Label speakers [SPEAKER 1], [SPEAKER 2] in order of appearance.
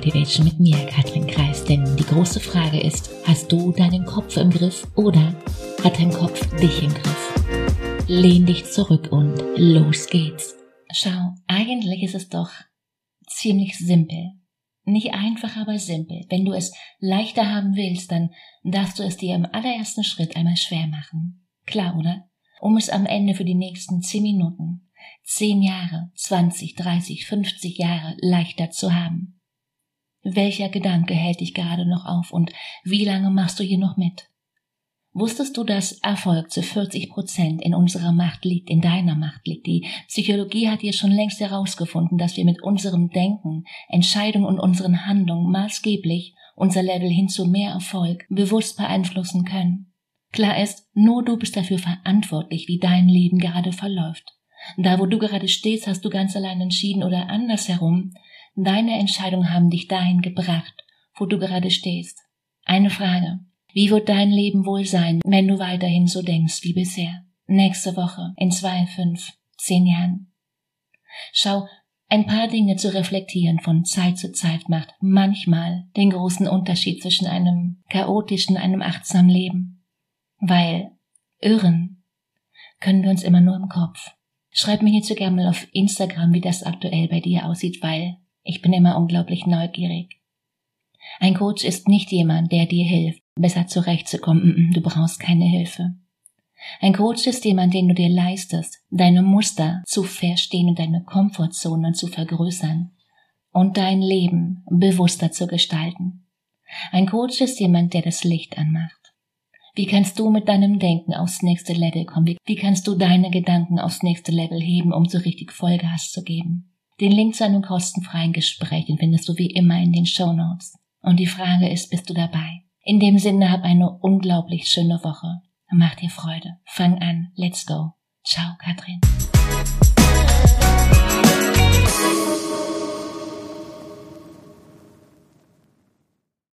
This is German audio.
[SPEAKER 1] Motivation mit mir, Katrin Kreis. Denn die große Frage ist, hast du deinen Kopf im Griff oder hat dein Kopf dich im Griff? Lehn dich zurück und los geht's. Schau, eigentlich ist es doch ziemlich simpel. Nicht einfach, aber simpel. Wenn du es leichter haben willst, dann darfst du es dir im allerersten Schritt einmal schwer machen. Klar, oder? Um es am Ende für die nächsten zehn Minuten, zehn Jahre, zwanzig, dreißig, fünfzig Jahre leichter zu haben. Welcher Gedanke hält dich gerade noch auf und wie lange machst du hier noch mit? Wusstest du, dass Erfolg zu 40 Prozent in unserer Macht liegt, in deiner Macht liegt? Die Psychologie hat hier schon längst herausgefunden, dass wir mit unserem Denken, Entscheidungen und unseren Handlungen maßgeblich unser Level hin zu mehr Erfolg bewusst beeinflussen können. Klar ist, nur du bist dafür verantwortlich, wie dein Leben gerade verläuft. Da, wo du gerade stehst, hast du ganz allein entschieden oder andersherum. Deine Entscheidungen haben dich dahin gebracht, wo du gerade stehst. Eine Frage. Wie wird dein Leben wohl sein, wenn du weiterhin so denkst wie bisher? Nächste Woche, in zwei, fünf, zehn Jahren. Schau, ein paar Dinge zu reflektieren von Zeit zu Zeit macht manchmal den großen Unterschied zwischen einem chaotischen, einem achtsamen Leben. Weil irren können wir uns immer nur im Kopf. Schreib mir hierzu gerne mal auf Instagram, wie das aktuell bei dir aussieht, weil ich bin immer unglaublich neugierig. Ein Coach ist nicht jemand, der dir hilft, besser zurechtzukommen. Du brauchst keine Hilfe. Ein Coach ist jemand, den du dir leistest, deine Muster zu verstehen und deine Komfortzone zu vergrößern und dein Leben bewusster zu gestalten. Ein Coach ist jemand, der das Licht anmacht. Wie kannst du mit deinem Denken aufs nächste Level kommen? Wie kannst du deine Gedanken aufs nächste Level heben, um so richtig Vollgas zu geben? Den Link zu einem kostenfreien Gespräch den findest du wie immer in den Show Notes. Und die Frage ist, bist du dabei? In dem Sinne, hab eine unglaublich schöne Woche. Mach dir Freude. Fang an. Let's go. Ciao, Katrin.